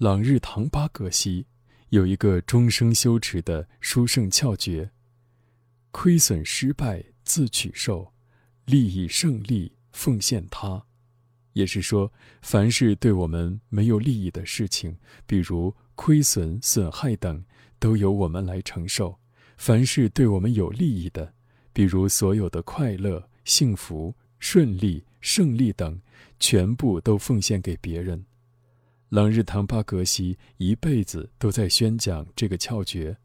朗日唐巴格西有一个终生修持的殊胜窍诀：亏损失败自取受，利益胜利奉献他。也是说，凡是对我们没有利益的事情，比如亏损、损害等，都由我们来承受；凡是对我们有利益的，比如所有的快乐、幸福、顺利、胜利等，全部都奉献给别人。朗日唐巴格西一辈子都在宣讲这个窍诀，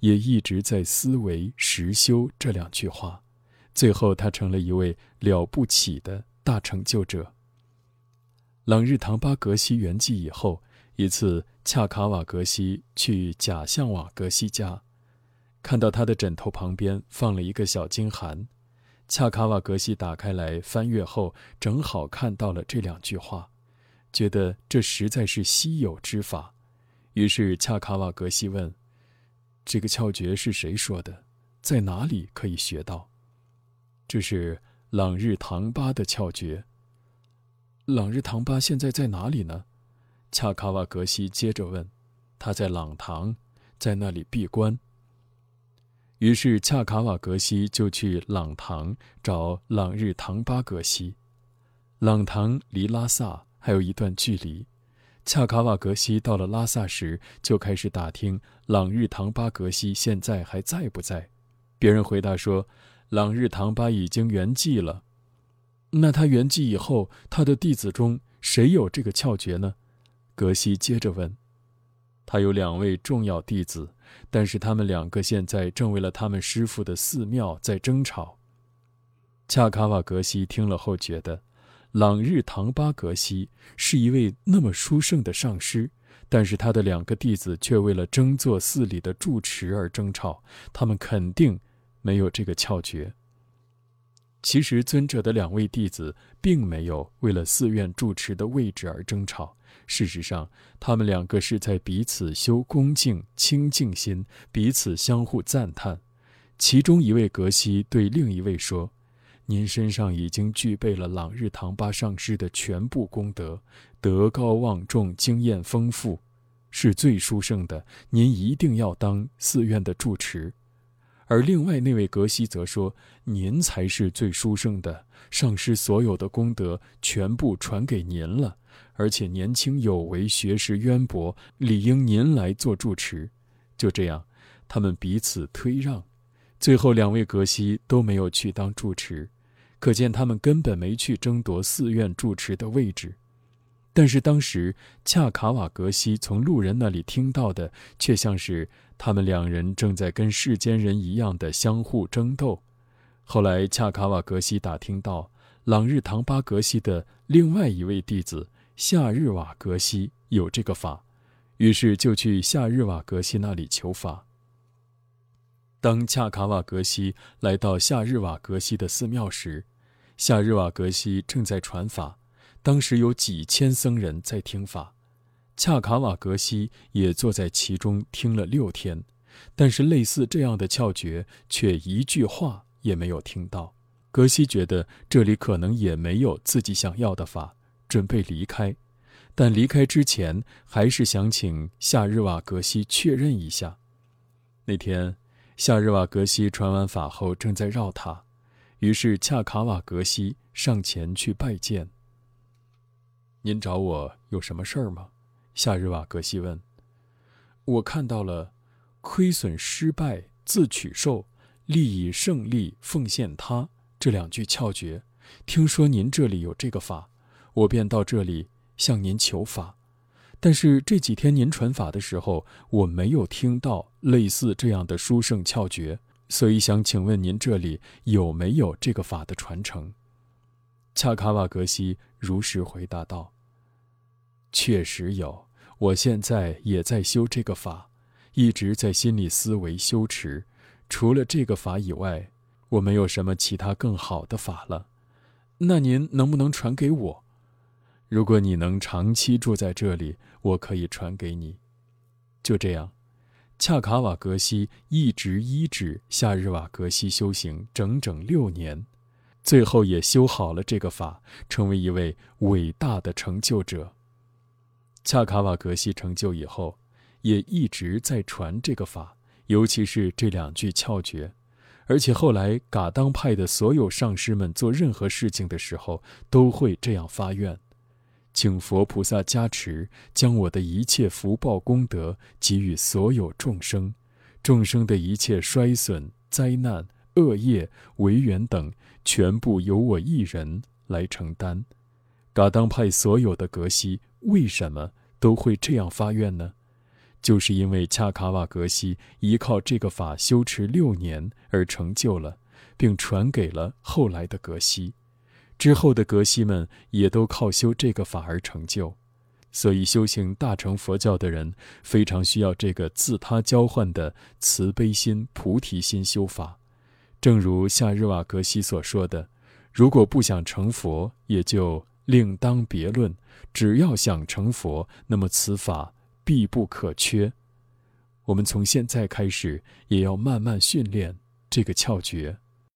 也一直在思维实修这两句话。最后，他成了一位了不起的大成就者。朗日唐巴格西圆寂以后，一次恰卡瓦格西去贾相瓦格西家，看到他的枕头旁边放了一个小金函，恰卡瓦格西打开来翻阅后，正好看到了这两句话。觉得这实在是稀有之法，于是恰卡瓦格西问：“这个窍诀是谁说的？在哪里可以学到？”这是朗日唐巴的窍诀。朗日唐巴现在在哪里呢？恰卡瓦格西接着问：“他在朗唐，在那里闭关。”于是恰卡瓦格西就去朗唐找朗日唐巴格西。朗唐离拉萨。还有一段距离，恰卡瓦格西到了拉萨时，就开始打听朗日唐巴格西现在还在不在。别人回答说，朗日唐巴已经圆寂了。那他圆寂以后，他的弟子中谁有这个窍诀呢？格西接着问。他有两位重要弟子，但是他们两个现在正为了他们师傅的寺庙在争吵。恰卡瓦格西听了后觉得。朗日唐巴格西是一位那么殊胜的上师，但是他的两个弟子却为了争做寺里的住持而争吵。他们肯定没有这个窍诀。其实尊者的两位弟子并没有为了寺院住持的位置而争吵。事实上，他们两个是在彼此修恭敬清净心，彼此相互赞叹。其中一位格西对另一位说。您身上已经具备了朗日唐巴上师的全部功德，德高望重，经验丰富，是最殊胜的。您一定要当寺院的住持。而另外那位格西则说：“您才是最殊胜的，上师所有的功德全部传给您了，而且年轻有为，学识渊博，理应您来做住持。”就这样，他们彼此推让，最后两位格西都没有去当住持。可见他们根本没去争夺寺院住持的位置，但是当时恰卡瓦格西从路人那里听到的，却像是他们两人正在跟世间人一样的相互争斗。后来恰卡瓦格西打听到朗日唐巴格西的另外一位弟子夏日瓦格西有这个法，于是就去夏日瓦格西那里求法。当恰卡瓦格西来到夏日瓦格西的寺庙时，夏日瓦格西正在传法，当时有几千僧人在听法，恰卡瓦格西也坐在其中听了六天，但是类似这样的窍诀却一句话也没有听到。格西觉得这里可能也没有自己想要的法，准备离开，但离开之前还是想请夏日瓦格西确认一下。那天。夏日瓦格西传完法后，正在绕塔，于是恰卡瓦格西上前去拜见。您找我有什么事儿吗？夏日瓦格西问。我看到了“亏损失败自取受，利益胜利奉献他”这两句窍诀，听说您这里有这个法，我便到这里向您求法。但是这几天您传法的时候，我没有听到类似这样的殊胜窍诀，所以想请问您这里有没有这个法的传承？恰卡瓦格西如实回答道：“确实有，我现在也在修这个法，一直在心里思维修持。除了这个法以外，我没有什么其他更好的法了。那您能不能传给我？”如果你能长期住在这里，我可以传给你。就这样，恰卡瓦格西一直医治夏日瓦格西修行整整六年，最后也修好了这个法，成为一位伟大的成就者。恰卡瓦格西成就以后，也一直在传这个法，尤其是这两句窍诀。而且后来噶当派的所有上师们做任何事情的时候，都会这样发愿：请佛菩萨加持，将我的一切福报功德给予所有众生，众生的一切衰损、灾难、恶业、违缘等，全部由我一人来承担。噶当派所有的格西为什么都会这样发愿呢？就是因为恰卡瓦格西依靠这个法修持六年而成就了，并传给了后来的格西，之后的格西们也都靠修这个法而成就，所以修行大乘佛教的人非常需要这个自他交换的慈悲心、菩提心修法。正如夏日瓦格西所说的：“如果不想成佛，也就另当别论；只要想成佛，那么此法。”必不可缺。我们从现在开始，也要慢慢训练这个窍诀。